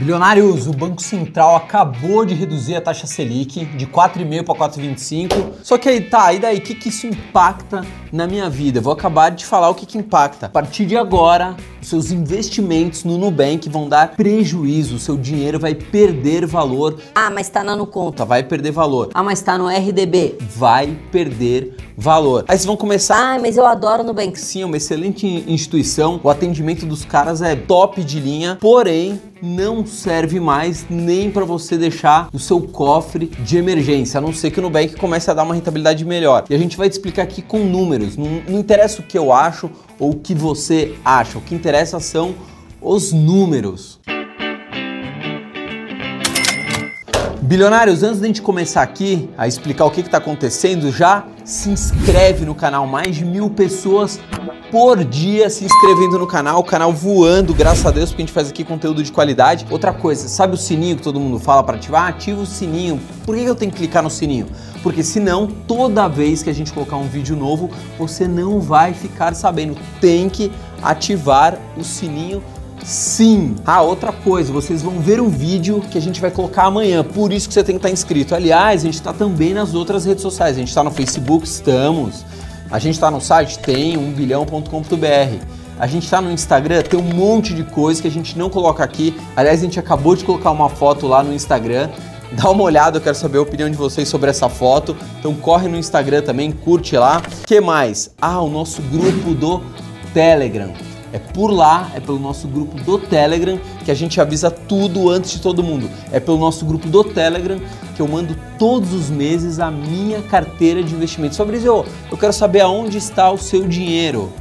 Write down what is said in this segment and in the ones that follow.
Bilionários, o Banco Central acabou de reduzir a taxa Selic de 4,5 para 4,25. Só que aí tá, e daí, o que, que isso impacta na minha vida? Eu vou acabar de falar o que, que impacta. A partir de agora, seus investimentos no Nubank vão dar prejuízo, o seu dinheiro vai perder valor. Ah, mas tá na no conta. Vai perder valor. Ah, mas tá no RDB. Vai perder valor. Aí vocês vão começar. Ah, mas eu adoro Nubank. Sim, é uma excelente instituição. O atendimento dos caras é top de linha, porém não serve mais nem para você deixar o seu cofre de emergência, a não ser que o Nubank comece a dar uma rentabilidade melhor. E a gente vai te explicar aqui com números. Não, não interessa o que eu acho ou o que você acha, o que interessa são os números. Bilionários, antes de a gente começar aqui a explicar o que está acontecendo, já se inscreve no canal. Mais de mil pessoas por dia se inscrevendo no canal, o canal voando, graças a Deus, porque a gente faz aqui conteúdo de qualidade. Outra coisa, sabe o sininho que todo mundo fala para ativar? Ativa o sininho. Por que eu tenho que clicar no sininho? Porque senão, toda vez que a gente colocar um vídeo novo, você não vai ficar sabendo. Tem que ativar o sininho Sim. Ah, outra coisa, vocês vão ver um vídeo que a gente vai colocar amanhã, por isso que você tem que estar inscrito. Aliás, a gente está também nas outras redes sociais. A gente está no Facebook, estamos. A gente está no site, tem 1bilhão.com.br. A gente está no Instagram, tem um monte de coisa que a gente não coloca aqui. Aliás, a gente acabou de colocar uma foto lá no Instagram. Dá uma olhada, eu quero saber a opinião de vocês sobre essa foto. Então corre no Instagram também, curte lá. que mais? Ah, o nosso grupo do Telegram. É por lá, é pelo nosso grupo do Telegram que a gente avisa tudo antes de todo mundo. É pelo nosso grupo do Telegram que eu mando todos os meses a minha carteira de investimentos. Fabrício, eu quero saber aonde está o seu dinheiro.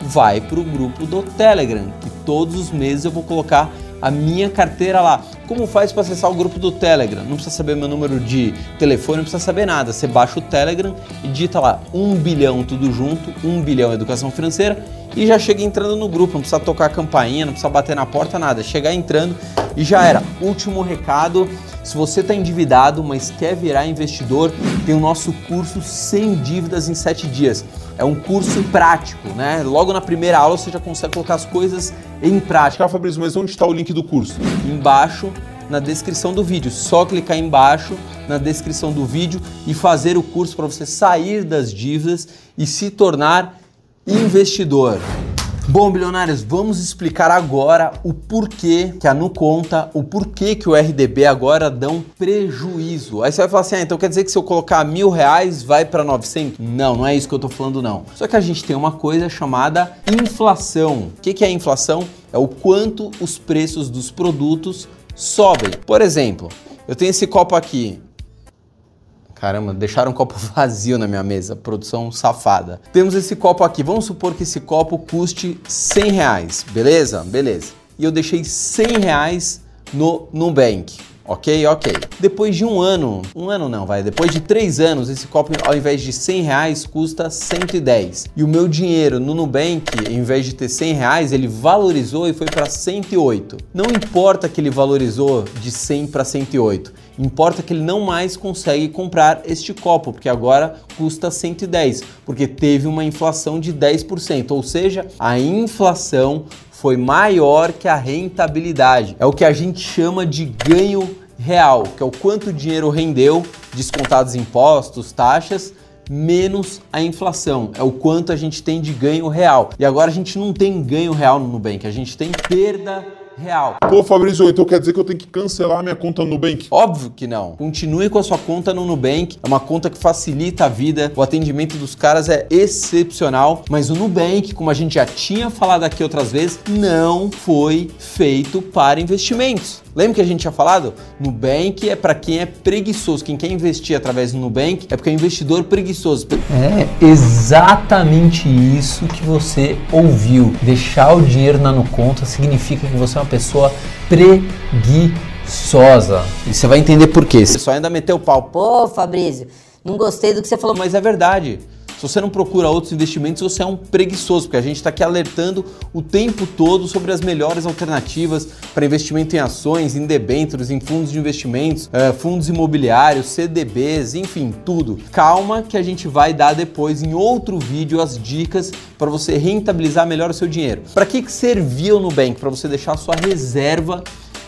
Vai para o grupo do Telegram, que todos os meses eu vou colocar a minha carteira lá. Como faz para acessar o grupo do Telegram? Não precisa saber meu número de telefone, não precisa saber nada. Você baixa o Telegram e digita lá 1 bilhão tudo junto, 1 bilhão educação financeira e já chega entrando no grupo, não precisa tocar a campainha, não precisa bater na porta, nada. Chegar entrando e já era. Último recado, se você está endividado, mas quer virar investidor, tem o nosso curso sem dívidas em 7 dias. É um curso prático, né? Logo na primeira aula você já consegue colocar as coisas em prática. Ah, Fabrício, mas onde está o link do curso? Embaixo na descrição do vídeo. Só clicar embaixo na descrição do vídeo e fazer o curso para você sair das dívidas e se tornar investidor. Bom, bilionários, vamos explicar agora o porquê que a Nuconta, o porquê que o RDB agora dão prejuízo. Aí você vai falar assim, ah, então quer dizer que se eu colocar mil reais vai para 900? Não, não é isso que eu tô falando não. Só que a gente tem uma coisa chamada inflação. O que, que é inflação? É o quanto os preços dos produtos sobem. Por exemplo, eu tenho esse copo aqui, Caramba, deixaram um copo vazio na minha mesa, produção safada. Temos esse copo aqui, vamos supor que esse copo custe 100 reais, beleza? Beleza. E eu deixei 100 reais no Nubank. Ok, ok. Depois de um ano, um ano não, vai, depois de três anos, esse copo ao invés de 100 reais custa 110. E o meu dinheiro no Nubank, ao invés de ter 100 reais, ele valorizou e foi para 108. Não importa que ele valorizou de 100 para 108, importa que ele não mais consegue comprar este copo, porque agora custa 110, porque teve uma inflação de 10%, ou seja, a inflação foi maior que a rentabilidade. É o que a gente chama de ganho real, que é o quanto o dinheiro rendeu, descontados impostos, taxas, menos a inflação. É o quanto a gente tem de ganho real. E agora a gente não tem ganho real no Nubank, a gente tem perda real. Pô, Fabrício, então quer dizer que eu tenho que cancelar minha conta no Nubank? Óbvio que não. Continue com a sua conta no Nubank. É uma conta que facilita a vida. O atendimento dos caras é excepcional. Mas o Nubank, como a gente já tinha falado aqui outras vezes, não foi feito para investimentos. Lembra que a gente tinha falado? Nubank é para quem é preguiçoso. Quem quer investir através do Nubank é porque é investidor preguiçoso. É exatamente isso que você ouviu. Deixar o dinheiro na no conta significa que você é uma pessoa preguiçosa. E você vai entender por quê. Você só ainda meteu o pau. Pô, Fabrício, não gostei do que você falou. Mas é verdade. Se você não procura outros investimentos, você é um preguiçoso, porque a gente está aqui alertando o tempo todo sobre as melhores alternativas para investimento em ações, em debêntures, em fundos de investimentos, eh, fundos imobiliários, CDBs, enfim, tudo. Calma que a gente vai dar depois em outro vídeo as dicas para você rentabilizar melhor o seu dinheiro. Para que, que servia o Nubank? Para você deixar a sua reserva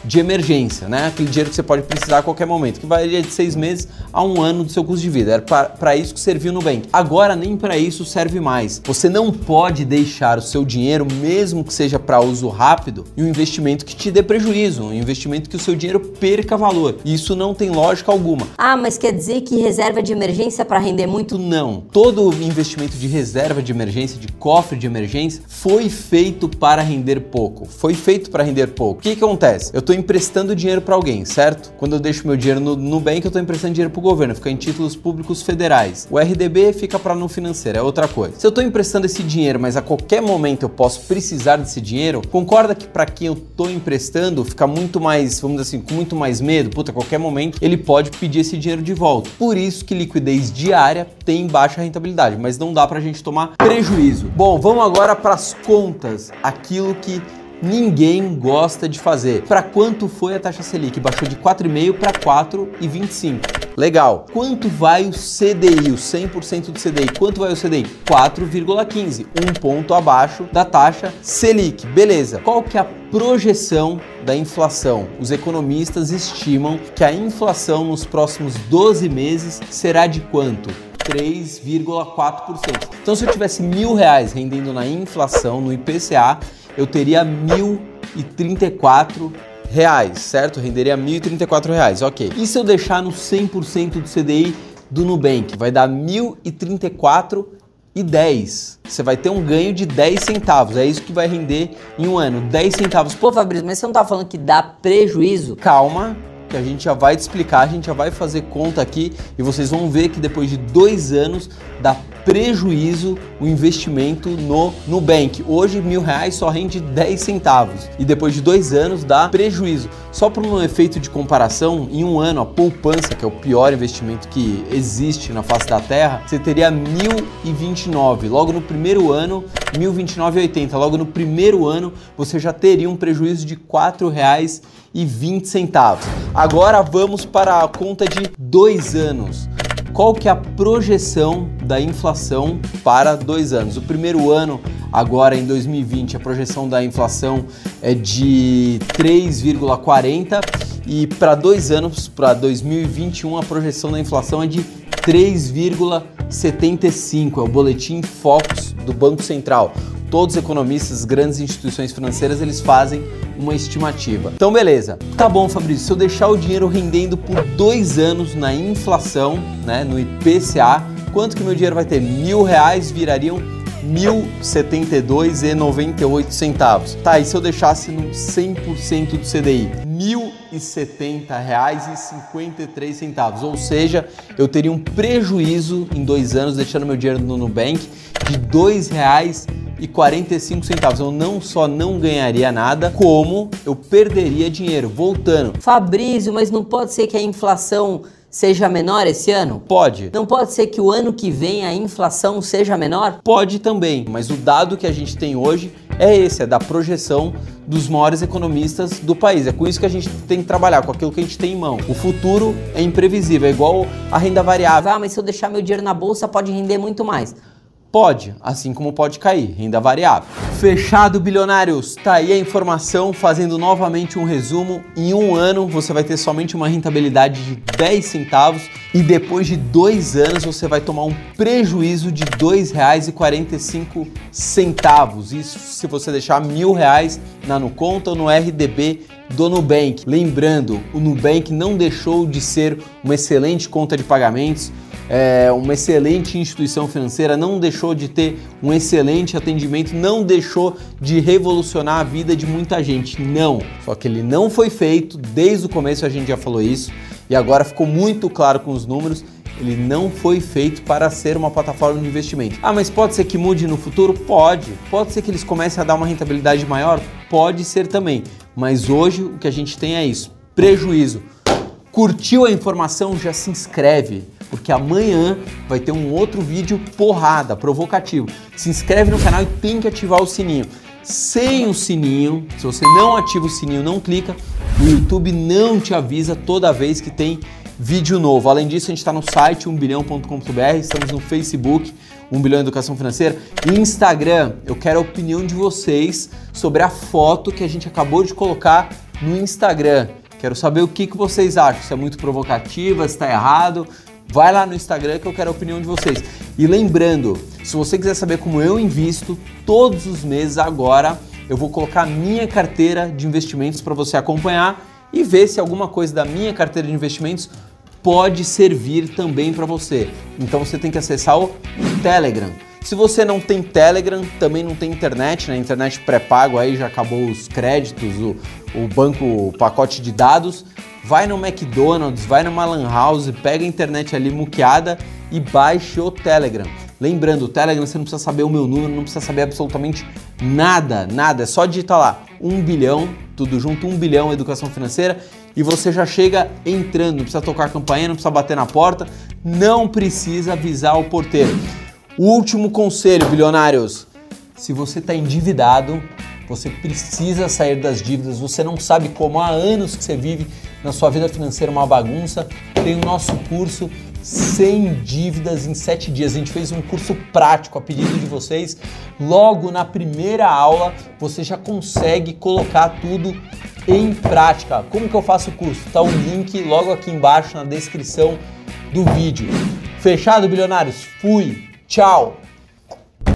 de emergência, né? Aquele dinheiro que você pode precisar a qualquer momento, que varia de seis meses a um ano do seu custo de vida. Era para isso que serviu o Nubank. Agora nem para isso serve mais. Você não pode deixar o seu dinheiro, mesmo que seja para uso rápido, em um investimento que te dê prejuízo, um investimento que o seu dinheiro perca valor. Isso não tem lógica alguma. Ah, mas quer dizer que reserva de emergência para render muito? Não. Todo investimento de reserva de emergência, de cofre de emergência, foi feito para render pouco. Foi feito para render pouco. O que, que acontece? Eu estou emprestando dinheiro para alguém, certo? Quando eu deixo meu dinheiro no Nubank, eu estou emprestando dinheiro para o governo, fica em títulos públicos federais. O RDB fica para no financeiro, é outra coisa. Se eu estou emprestando esse dinheiro, mas a qualquer momento eu posso precisar desse dinheiro, concorda que para quem eu estou emprestando fica muito mais, vamos dizer assim, com muito mais medo? Puta, a qualquer momento ele pode pedir esse dinheiro de volta. Por isso que liquidez diária tem baixa rentabilidade, mas não dá para a gente tomar prejuízo. Bom, vamos agora para as contas, aquilo que ninguém gosta de fazer. Para quanto foi a taxa Selic? Baixou de 4,5 para 4,25. Legal. Quanto vai o CDI, o 100% do CDI? Quanto vai o CDI? 4,15, um ponto abaixo da taxa Selic. Beleza. Qual que é a projeção da inflação? Os economistas estimam que a inflação nos próximos 12 meses será de quanto? 3,4%. Então, se eu tivesse mil reais rendendo na inflação, no IPCA, eu teria 1.034 reais, certo? Renderia 1.034 reais, ok. E se eu deixar no 100% do CDI do Nubank? Vai dar R$ 1.034 e 10. Você vai ter um ganho de 10 centavos. É isso que vai render em um ano. 10 centavos. Pô, Fabrício, mas você não tá falando que dá prejuízo? Calma, que a gente já vai te explicar, a gente já vai fazer conta aqui e vocês vão ver que depois de dois anos dá prejuízo o investimento no Nubank. Hoje mil reais só rende 10 centavos e depois de dois anos dá prejuízo. Só por um efeito de comparação, em um ano a poupança, que é o pior investimento que existe na face da Terra, você teria 1.029. Logo no primeiro ano, 1.029,80. Logo no primeiro ano você já teria um prejuízo de R$ 4,20. Agora vamos para a conta de dois anos qual que é a projeção da inflação para dois anos. O primeiro ano, agora em 2020, a projeção da inflação é de 3,40 e para dois anos, para 2021, a projeção da inflação é de 3,75. É o boletim Focus do Banco Central todos os economistas, grandes instituições financeiras, eles fazem uma estimativa. Então, beleza. Tá bom, Fabrício, se eu deixar o dinheiro rendendo por dois anos na inflação, né, no IPCA, quanto que meu dinheiro vai ter? Mil reais virariam 1.072,98 centavos. Tá, e se eu deixasse no 100% do CDI? R$ 1.070,53 centavos. Ou seja, eu teria um prejuízo em dois anos deixando meu dinheiro no Nubank de R$ 2,00 e 45 centavos. Eu não só não ganharia nada, como eu perderia dinheiro. Voltando. Fabrício, mas não pode ser que a inflação seja menor esse ano? Pode. Não pode ser que o ano que vem a inflação seja menor? Pode também, mas o dado que a gente tem hoje é esse, é da projeção dos maiores economistas do país. É com isso que a gente tem que trabalhar, com aquilo que a gente tem em mão. O futuro é imprevisível, é igual a renda variável. Ah, mas se eu deixar meu dinheiro na bolsa pode render muito mais. Pode, assim como pode cair, renda variável. Fechado, bilionários! Tá aí a informação, fazendo novamente um resumo. Em um ano você vai ter somente uma rentabilidade de 10 centavos e depois de dois anos você vai tomar um prejuízo de R$ 2,45. Isso se você deixar mil reais na Nuconta ou no RDB do Nubank. Lembrando, o Nubank não deixou de ser uma excelente conta de pagamentos é, uma excelente instituição financeira, não deixou de ter um excelente atendimento, não deixou de revolucionar a vida de muita gente. Não. Só que ele não foi feito, desde o começo a gente já falou isso, e agora ficou muito claro com os números. Ele não foi feito para ser uma plataforma de investimento. Ah, mas pode ser que mude no futuro? Pode. Pode ser que eles comecem a dar uma rentabilidade maior? Pode ser também. Mas hoje o que a gente tem é isso: prejuízo. Curtiu a informação? Já se inscreve porque amanhã vai ter um outro vídeo porrada, provocativo. Se inscreve no canal e tem que ativar o sininho. Sem o sininho, se você não ativa o sininho, não clica, o YouTube não te avisa toda vez que tem vídeo novo. Além disso, a gente está no site 1bilhão.com.br, estamos no Facebook, 1 bilhão educação financeira, Instagram. Eu quero a opinião de vocês sobre a foto que a gente acabou de colocar no Instagram. Quero saber o que, que vocês acham, se é muito provocativa, se está errado. Vai lá no Instagram que eu quero a opinião de vocês. E lembrando, se você quiser saber como eu invisto, todos os meses agora eu vou colocar minha carteira de investimentos para você acompanhar e ver se alguma coisa da minha carteira de investimentos pode servir também para você. Então você tem que acessar o Telegram. Se você não tem Telegram, também não tem internet, né? Internet pré-pago aí já acabou os créditos, o, o banco, o pacote de dados. Vai no McDonald's, vai numa Lan House, pega a internet ali muqueada e baixe o Telegram. Lembrando, o Telegram você não precisa saber o meu número, não precisa saber absolutamente nada, nada. É só digitar lá 1 bilhão, tudo junto, 1 bilhão educação financeira e você já chega entrando. Não precisa tocar a campainha, não precisa bater na porta, não precisa avisar o porteiro. Último conselho, bilionários: se você está endividado, você precisa sair das dívidas. Você não sabe como há anos que você vive na sua vida financeira uma bagunça. Tem o nosso curso sem dívidas em 7 dias. A gente fez um curso prático a pedido de vocês. Logo na primeira aula, você já consegue colocar tudo em prática. Como que eu faço o curso? Tá o link logo aqui embaixo na descrição do vídeo. Fechado, bilionários? Fui! Tchau!